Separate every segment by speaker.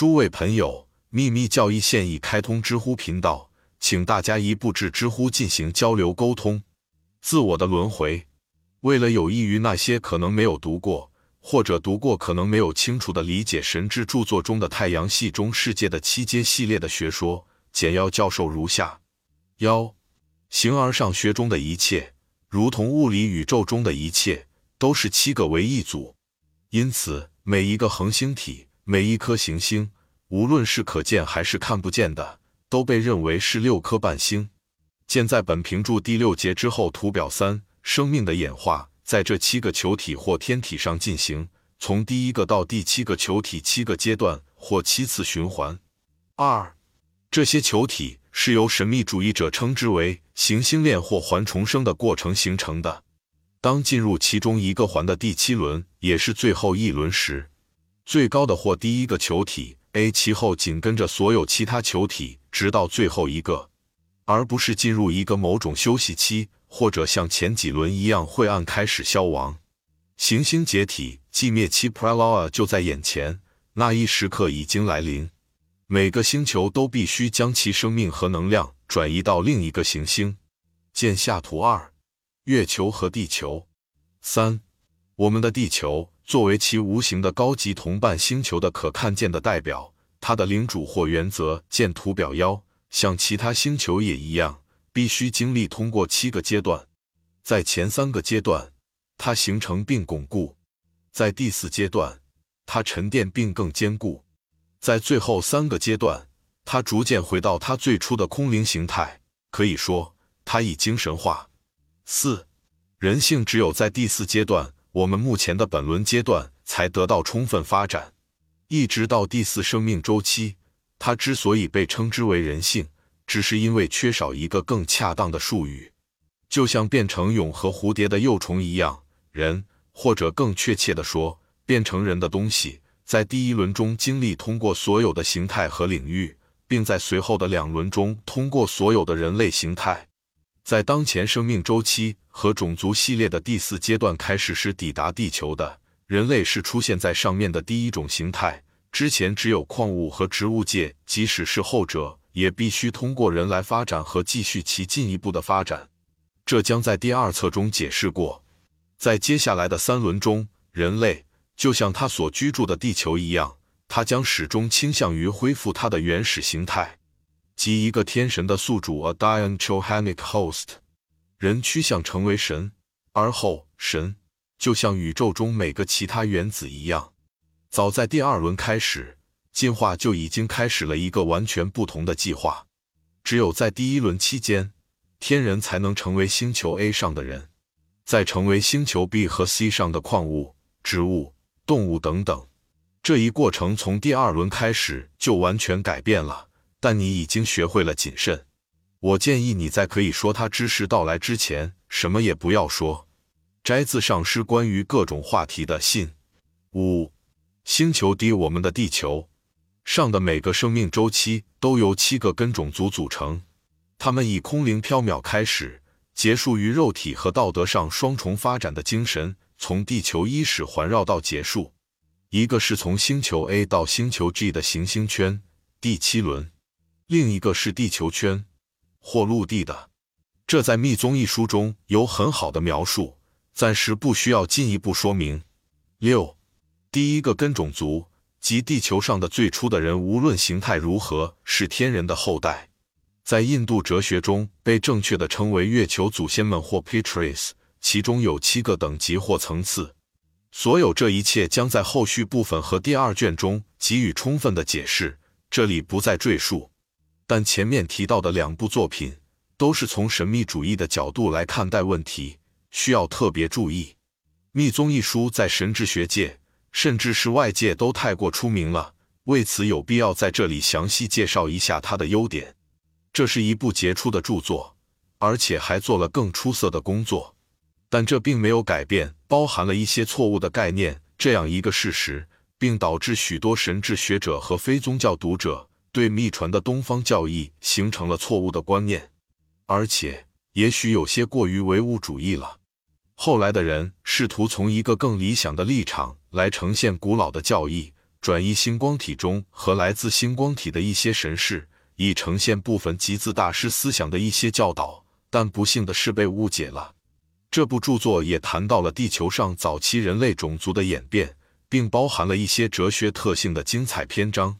Speaker 1: 诸位朋友，秘密教义现已开通知乎频道，请大家一步至知乎进行交流沟通。自我的轮回，为了有益于那些可能没有读过，或者读过可能没有清楚的理解神之著作中的太阳系中世界的七阶系列的学说，简要教授如下：幺，形而上学中的一切，如同物理宇宙中的一切，都是七个为一组，因此每一个恒星体。每一颗行星，无论是可见还是看不见的，都被认为是六颗半星。见在本评注第六节之后，图表三，生命的演化在这七个球体或天体上进行，从第一个到第七个球体七个阶段或七次循环。二，这些球体是由神秘主义者称之为行星链或环重生的过程形成的。当进入其中一个环的第七轮，也是最后一轮时。最高的或第一个球体 A，其后紧跟着所有其他球体，直到最后一个，而不是进入一个某种休息期，或者像前几轮一样晦暗开始消亡。行星解体寂灭期 Praloa 就在眼前，那一时刻已经来临。每个星球都必须将其生命和能量转移到另一个行星。见下图二，月球和地球。三，我们的地球。作为其无形的高级同伴星球的可看见的代表，它的领主或原则见图表幺，像其他星球也一样，必须经历通过七个阶段。在前三个阶段，它形成并巩固；在第四阶段，它沉淀并更坚固；在最后三个阶段，它逐渐回到它最初的空灵形态。可以说，它已精神化。四，人性只有在第四阶段。我们目前的本轮阶段才得到充分发展，一直到第四生命周期。它之所以被称之为人性，只是因为缺少一个更恰当的术语，就像变成蛹和蝴蝶的幼虫一样。人，或者更确切的说，变成人的东西，在第一轮中经历通过所有的形态和领域，并在随后的两轮中通过所有的人类形态。在当前生命周期和种族系列的第四阶段开始时抵达地球的人类是出现在上面的第一种形态。之前只有矿物和植物界，即使是后者，也必须通过人来发展和继续其进一步的发展。这将在第二册中解释过。在接下来的三轮中，人类就像他所居住的地球一样，他将始终倾向于恢复它的原始形态。即一个天神的宿主，a diantrohanic host，人趋向成为神，而后神就像宇宙中每个其他原子一样，早在第二轮开始，进化就已经开始了一个完全不同的计划。只有在第一轮期间，天人才能成为星球 A 上的人，再成为星球 B 和 C 上的矿物、植物、动物等等。这一过程从第二轮开始就完全改变了。但你已经学会了谨慎。我建议你在可以说他知识到来之前，什么也不要说。摘自上师关于各种话题的信。五星球低我们的地球上的每个生命周期都由七个根种族组成，它们以空灵缥缈开始，结束于肉体和道德上双重发展的精神，从地球伊始环绕到结束。一个是从星球 A 到星球 G 的行星圈，第七轮。另一个是地球圈或陆地的，这在《密宗》一书中有很好的描述，暂时不需要进一步说明。六，第一个根种族即地球上的最初的人，无论形态如何，是天人的后代，在印度哲学中被正确的称为月球祖先们或 Pitris，其中有七个等级或层次。所有这一切将在后续部分和第二卷中给予充分的解释，这里不再赘述。但前面提到的两部作品都是从神秘主义的角度来看待问题，需要特别注意。《密宗》一书在神智学界，甚至是外界都太过出名了，为此有必要在这里详细介绍一下它的优点。这是一部杰出的著作，而且还做了更出色的工作。但这并没有改变包含了一些错误的概念这样一个事实，并导致许多神智学者和非宗教读者。对秘传的东方教义形成了错误的观念，而且也许有些过于唯物主义了。后来的人试图从一个更理想的立场来呈现古老的教义，转移星光体中和来自星光体的一些神事，以呈现部分集自大师思想的一些教导，但不幸的是被误解了。这部著作也谈到了地球上早期人类种族的演变，并包含了一些哲学特性的精彩篇章。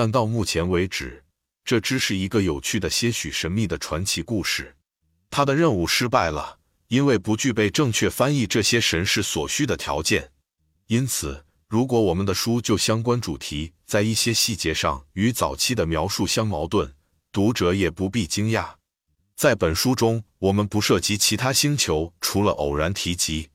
Speaker 1: 但到目前为止，这只是一个有趣的、些许神秘的传奇故事。他的任务失败了，因为不具备正确翻译这些神事所需的条件。因此，如果我们的书就相关主题在一些细节上与早期的描述相矛盾，读者也不必惊讶。在本书中，我们不涉及其他星球，除了偶然提及。